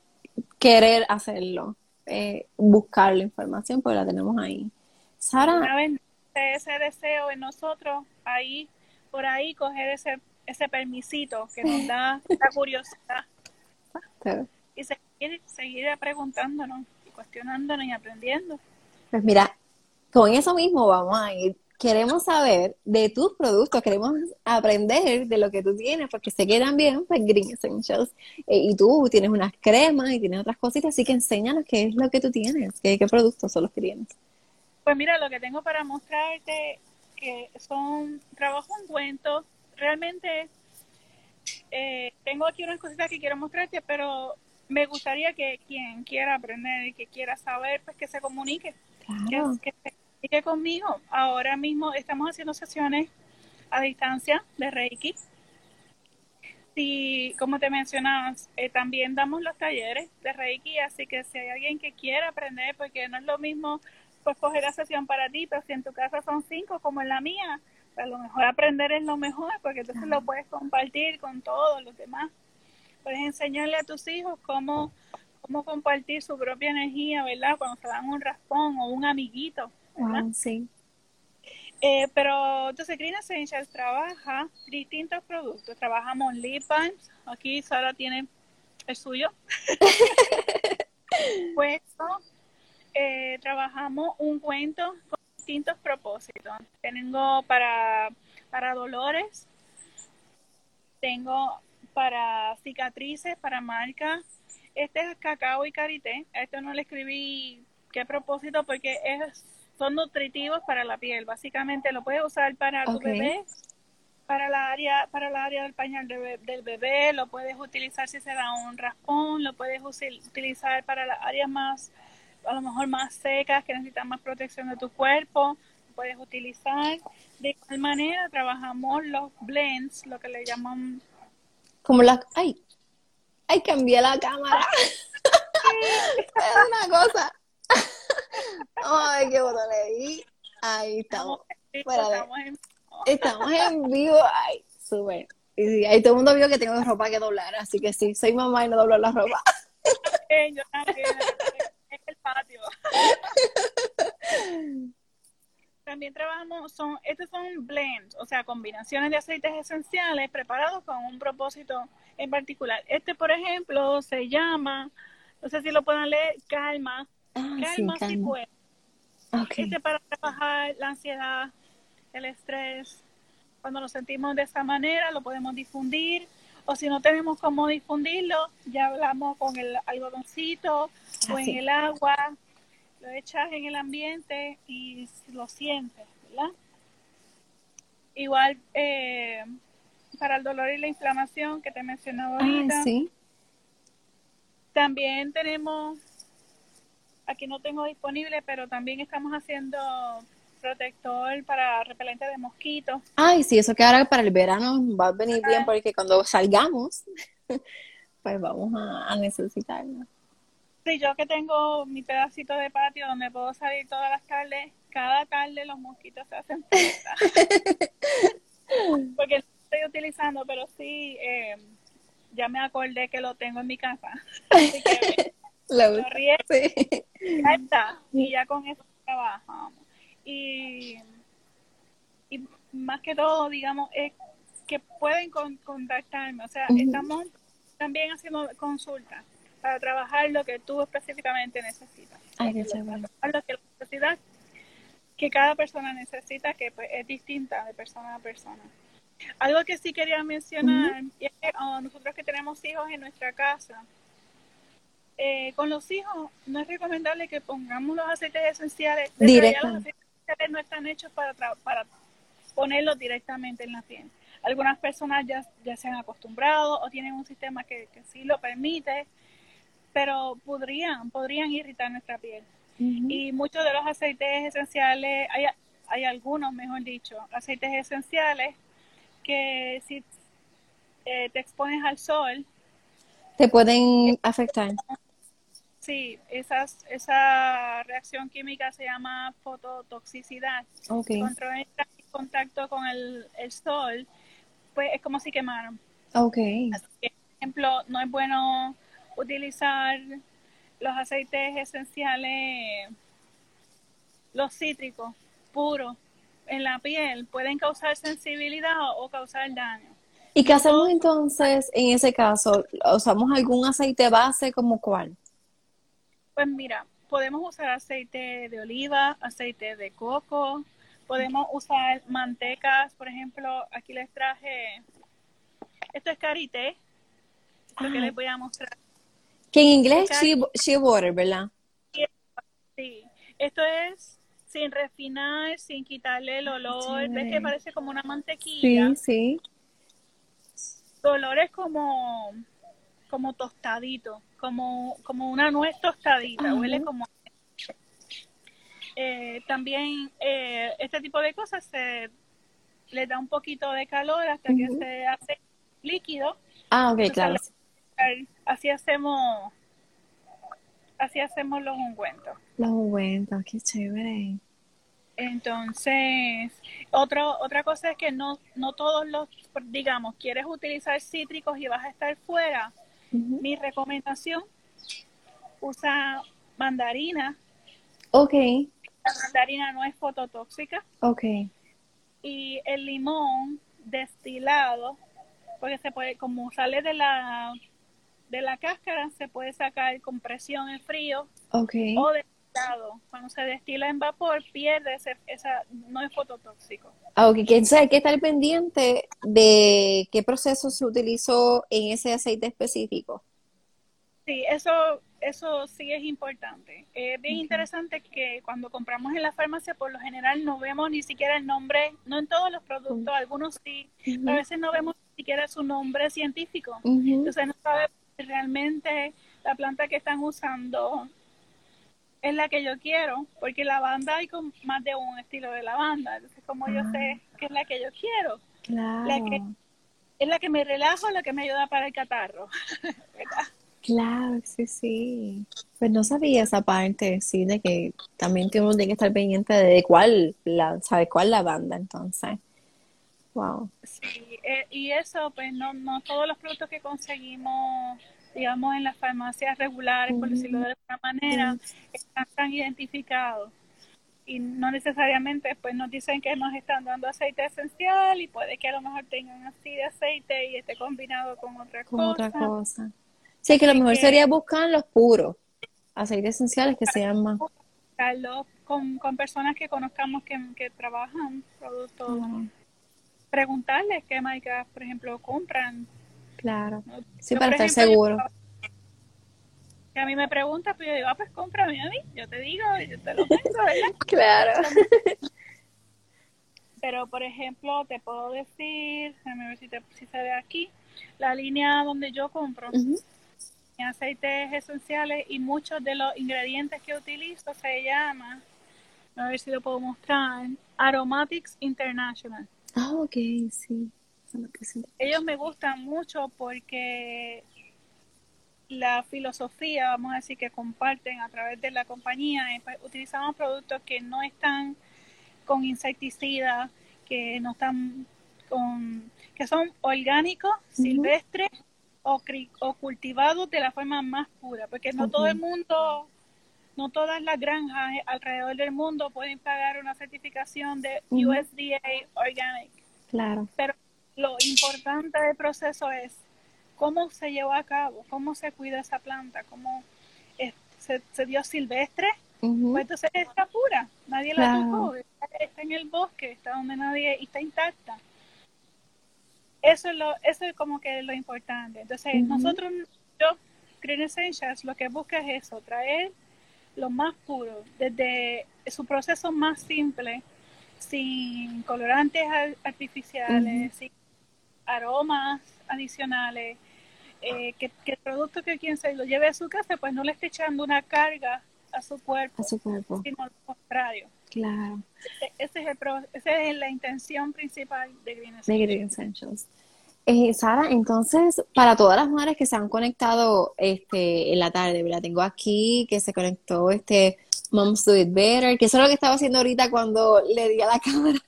querer hacerlo, eh, buscar la información, porque la tenemos ahí. Sara. Una vez ese deseo en nosotros, ahí, por ahí, coger ese, ese permisito que nos da la curiosidad. Y seguir, seguir preguntándonos, y cuestionándonos y aprendiendo. Pues mira, con eso mismo vamos a ir queremos saber de tus productos, queremos aprender de lo que tú tienes, porque se quedan bien, pues Green Essentials. Eh, y tú tienes unas cremas y tienes otras cositas, así que enséñanos qué es lo que tú tienes, qué, qué productos son los que tienes. Pues mira, lo que tengo para mostrarte que son trabajo en cuentos, realmente eh, tengo aquí unas cositas que quiero mostrarte, pero me gustaría que quien quiera aprender y que quiera saber, pues que se comunique, que, que, que conmigo. Ahora mismo estamos haciendo sesiones a distancia de Reiki. Y como te mencionabas, eh, también damos los talleres de Reiki, así que si hay alguien que quiera aprender, porque no es lo mismo pues coger la sesión para ti, pero si en tu casa son cinco como en la mía, pues, a lo mejor aprender es lo mejor, porque entonces lo puedes compartir con todos los demás. Puedes enseñarle a tus hijos cómo, cómo compartir su propia energía, ¿verdad? Cuando se dan un raspón o un amiguito sí. Eh, pero entonces Green Essentials trabaja distintos productos. Trabajamos lip balms. Aquí Sara tiene el suyo. pues eh, trabajamos un cuento con distintos propósitos. Tengo para, para dolores, tengo para cicatrices, para marcas. Este es cacao y karité. esto no le escribí qué propósito porque es son nutritivos para la piel. Básicamente lo puedes usar para tu bebé, para la área, para la área del pañal del bebé, lo puedes utilizar si se da un raspón, lo puedes utilizar para las áreas más, a lo mejor más secas, que necesitan más protección de tu cuerpo, lo puedes utilizar. De igual manera trabajamos los blends, lo que le llaman... Como la... ¡Ay! ¡Ay, cambié la cámara! es una cosa. Ay, qué botón leí. Ahí estamos. Estamos, en... vivo. Ay, súper. Y ahí todo el mundo vio que tengo ropa que doblar, así que sí, soy mamá y no doblo la ropa. Yo también, en el patio. También trabajamos, son, estos son blends, o sea, combinaciones de aceites esenciales preparados con un propósito en particular. Este, por ejemplo, se llama, no sé si lo pueden leer, calma, Ah, calma, sí, calma. Este para trabajar la ansiedad, el estrés. Cuando nos sentimos de esa manera, lo podemos difundir. O si no tenemos cómo difundirlo, ya hablamos con el algodoncito o en el agua. Lo echas en el ambiente y lo sientes, ¿verdad? Igual, eh, para el dolor y la inflamación que te mencionaba Ah, ahorita. sí. También tenemos, aquí no tengo disponible, pero también estamos haciendo protector para repelente de mosquitos. Ay, sí, eso que ahora para el verano va a venir bien porque cuando salgamos, pues vamos a, a necesitarlo. Sí, yo que tengo mi pedacito de patio donde puedo salir todas las tardes, cada tarde los mosquitos se hacen. Porque no estoy utilizando, pero sí, eh, ya me acordé que lo tengo en mi casa. Así que Sí. y ya está. Y ya con eso trabajamos. Y, y más que todo, digamos, es que pueden con- contactarme. O sea, estamos también haciendo consultas para trabajar lo que tú específicamente necesitas. Ay. Trabajar lo que la necesidad que cada persona necesita, que pues, es distinta de persona a persona. Algo que sí quería mencionar es que ah, nosotros que tenemos hijos en nuestra casa, eh, con los hijos no es recomendable que pongamos los aceites esenciales. Directo. Los aceites esenciales no están hechos para, tra- para ponerlos directamente en la piel. Algunas personas ya, ya se han acostumbrado o tienen un sistema que, que sí lo permite, pero podrían, podrían irritar nuestra piel. Y muchos de los aceites esenciales, hay, hay algunos, mejor dicho, aceites esenciales que si eh, te expones al sol, Te pueden afectar. Sí, esas, esa reacción química se llama fototoxicidad. Ok. Cuando entra en contacto con el, el sol, pues es como si quemaran. Ok. Así que, por ejemplo, no es bueno utilizar los aceites esenciales, los cítricos puros en la piel. Pueden causar sensibilidad o causar daño. ¿Y qué hacemos entonces en ese caso? ¿Usamos algún aceite base como cuál? Pues mira, podemos usar aceite de oliva, aceite de coco, podemos usar mantecas, por ejemplo, aquí les traje, esto es karité, lo que les voy a mostrar. Que en inglés es shea, shea butter, ¿verdad? Sí, esto es sin refinar, sin quitarle el olor. ¿Ves que parece como una mantequilla? Sí, sí. Su olor es como, como tostadito, como, como una nuez tostadita, huele como... Eh, también eh, este tipo de cosas se le da un poquito de calor hasta que se hace líquido. Ah, ok, Entonces, claro. Así hacemos, así hacemos los ungüentos. Los ungüentos, qué chévere. Entonces, otro, otra cosa es que no, no todos los, digamos, quieres utilizar cítricos y vas a estar fuera. Mi recomendación, usa mandarina. Ok, La mandarina no es fototóxica. ok. Y el limón destilado, porque se puede, como sale de la, de la cáscara, se puede sacar con presión en frío Ok. o Cuando se destila en vapor, pierde ese, esa, no es fototóxico. Ah, ok, que entonces hay que estar pendiente de qué proceso se utilizó en ese aceite específico. Sí, eso, eso sí es importante. Es bien interesante que cuando compramos en la farmacia, por lo general no vemos ni siquiera el nombre, no en todos los productos, algunos sí, Ujú. a veces no vemos ni siquiera su nombre científico. Entonces no sabemos si realmente la planta que están usando es la que yo quiero, porque lavanda hay con más de un estilo de lavanda. Entonces, como yo sé que es la que yo quiero, Claro, la que- es la que me relaja, la que me ayuda para el catarro. ¿verdad? claro, sí, sí. Pues no sabía esa parte, sí, de que también uno tiene que estar pendiente de cuál, la, sabe cuál la banda, entonces. Wow. Sí, eh, y eso, pues no, no todos los productos que conseguimos, digamos, en las farmacias regulares, por decirlo de alguna manera, están tan identificados. Y no necesariamente, pues nos dicen que nos están dando aceite esencial y puede que a lo mejor tengan así de aceite y esté combinado con otra Con cosa. otra cosa. Sí, que lo mejor que- sería buscar los puros, aceites esenciales que sean más. Con, con personas que conozcamos que, que trabajan productos, preguntarles qué marcas, por ejemplo, compran. Claro. Sí, Yo, para estar ejemplo, yo- seguro. que a mí me pregunta, pues yo digo, ah, pues cómprame a mí, yo te digo, yo te lo. Claro. pero por ejemplo, te puedo decir, déjame ver si, si se ve aquí, la línea donde yo compro aceites esenciales y muchos de los ingredientes que utilizo se llama, a ver si lo puedo mostrar, Aromatics International. Ah, ok, sí. Ellos me gustan mucho porque la filosofía, vamos a decir, que comparten a través de la compañía, pues, utilizamos productos que no están con insecticidas, que no están con, que son orgánicos, silvestres o, o cultivados de la forma más pura, porque no todo el mundo, no todas las granjas alrededor del mundo pueden pagar una certificación de USDA Organic. Claro. Pero lo importante del proceso es cómo se llevó a cabo, cómo se cuida esa planta, cómo se, dio silvestre, pues entonces está pura, nadie la tocó, está en el bosque, está donde nadie, está intacta. Eso es lo eso es como que lo importante. Entonces nosotros yo Green Essentials lo que busca es eso traer lo más puro desde su proceso más simple sin colorantes artificiales sin aromas adicionales eh, que, el producto que quien se lo lleve a su casa pues no le esté echando una carga a su cuerpo, a su cuerpo. sino lo contrario Claro. Ese, es el esa es la intención principal de Green Essentials. Eh, Sara, entonces, para todas las madres que se han conectado este, en la tarde, la tengo aquí, que se conectó este Moms Do It Better, que eso es lo que estaba haciendo ahorita cuando le di a la cámara.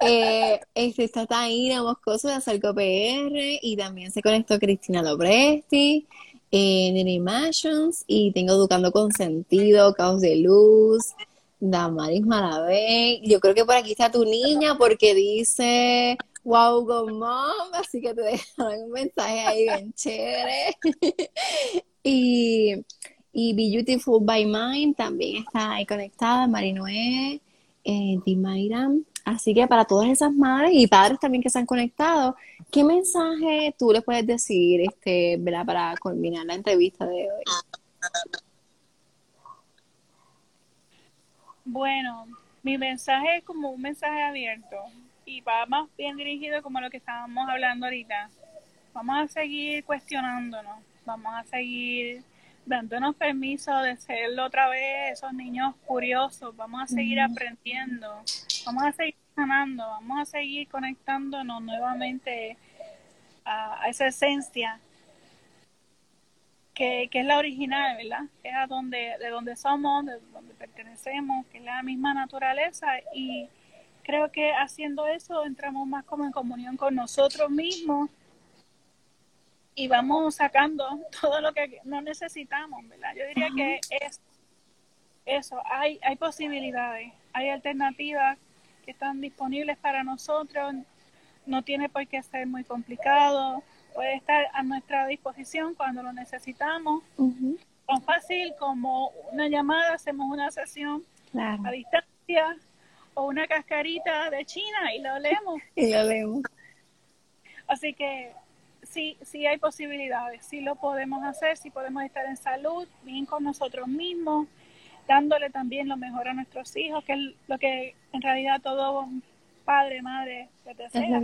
eh, este, está Taina Moscoso de Acerco PR y también se conectó Cristina Lopresti, eh, Nene Mansions y tengo Educando con Sentido, Caos de Luz, Damaris Malavé. Yo creo que por aquí está tu niña porque dice wow go mom, así que te dejan un mensaje ahí bien chévere. y, y Be Beautiful by Mind también está ahí conectada, Marinoe, eh, Dimairam. Así que para todas esas madres y padres también que se han conectado, ¿qué mensaje tú les puedes decir este, para culminar la entrevista de hoy? Bueno, mi mensaje es como un mensaje abierto y va más bien dirigido como lo que estábamos hablando ahorita. Vamos a seguir cuestionándonos, vamos a seguir dándonos permiso de serlo otra vez, esos niños curiosos, vamos a seguir aprendiendo, vamos a seguir sanando, vamos a seguir conectándonos nuevamente a, a esa esencia que, es la original, ¿verdad? Que es a donde, de donde somos, de donde pertenecemos, que es la misma naturaleza. Y creo que haciendo eso entramos más como en comunión con nosotros mismos y vamos sacando todo lo que no necesitamos, ¿verdad? Yo diría que es eso, hay, hay posibilidades, hay alternativas que están disponibles para nosotros, no tiene por qué ser muy complicado, puede estar a nuestra disposición cuando lo necesitamos. Tan fácil como una llamada, hacemos una sesión a distancia o una cascarita de China y lo leemos. y lo leemos. Así que sí, sí hay posibilidades, sí lo podemos hacer, sí podemos estar en salud, bien con nosotros mismos, dándole también lo mejor a nuestros hijos, que es lo que en realidad todo padre, madre desea.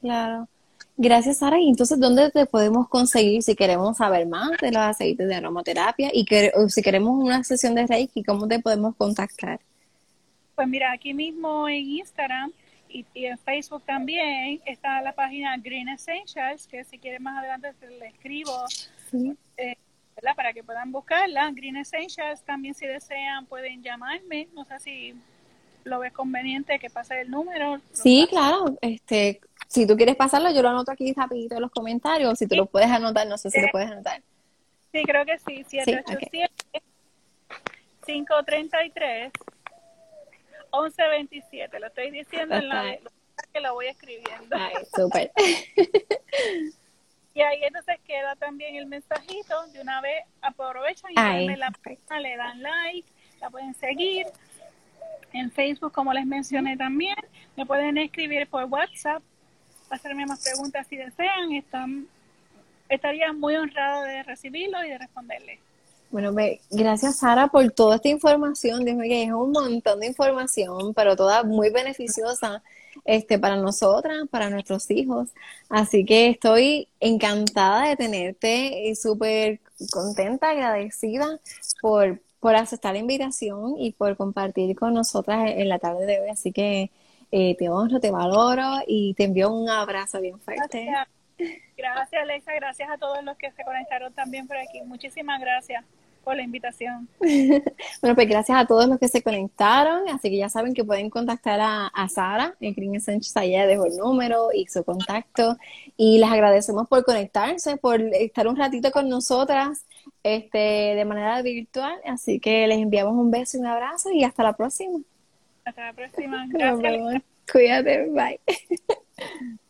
claro. Gracias, Sara. Y entonces, ¿dónde te podemos conseguir si queremos saber más de los aceites de aromaterapia y que, si queremos una sesión de Reiki, cómo te podemos contactar? Pues mira, aquí mismo en Instagram y, en Facebook también está la página Green Essentials, que si quieren más adelante le escribo, eh, ¿verdad? Para que puedan buscarla. Green Essentials también si desean pueden llamarme. No sé si lo ves conveniente que pase el número. Sí, claro. Este, si tú quieres pasarlo, yo lo anoto aquí rapidito en los comentarios. Si tú lo puedes anotar, no sé si lo puedes anotar. Sí, creo que sí. 787 533 1127. Lo estoy diciendo en la que lo voy escribiendo. Ay, súper. y ahí entonces queda también el mensajito. De una vez aprovechan y la página, le dan like, la pueden seguir en Facebook, como les mencioné también. Me pueden escribir por WhatsApp, hacerme más preguntas si desean. Están, estaría muy honrado de recibirlo y de responderle. Bueno, gracias Sara por toda esta información. Dios mío, que es un montón de información, pero toda muy beneficiosa este, para nosotras, para nuestros hijos. Así que estoy encantada de tenerte y súper contenta, agradecida por, por aceptar la invitación y por compartir con nosotras en la tarde de hoy. Así que eh, te honro, te valoro y te envío un abrazo bien fuerte. Gracias. Gracias, Alexa. Gracias a todos los que se conectaron también por aquí. Muchísimas gracias por la invitación. bueno, pues gracias a todos los que se conectaron. Así que ya saben que pueden contactar a, Sara en Green Sánchez. Allá dejo el número y su contacto. Y les agradecemos por conectarse, por estar un ratito con nosotras este, de manera virtual. Así que les enviamos un beso y un abrazo y hasta la próxima. Hasta la próxima. Gracias. Cuídate. Bye.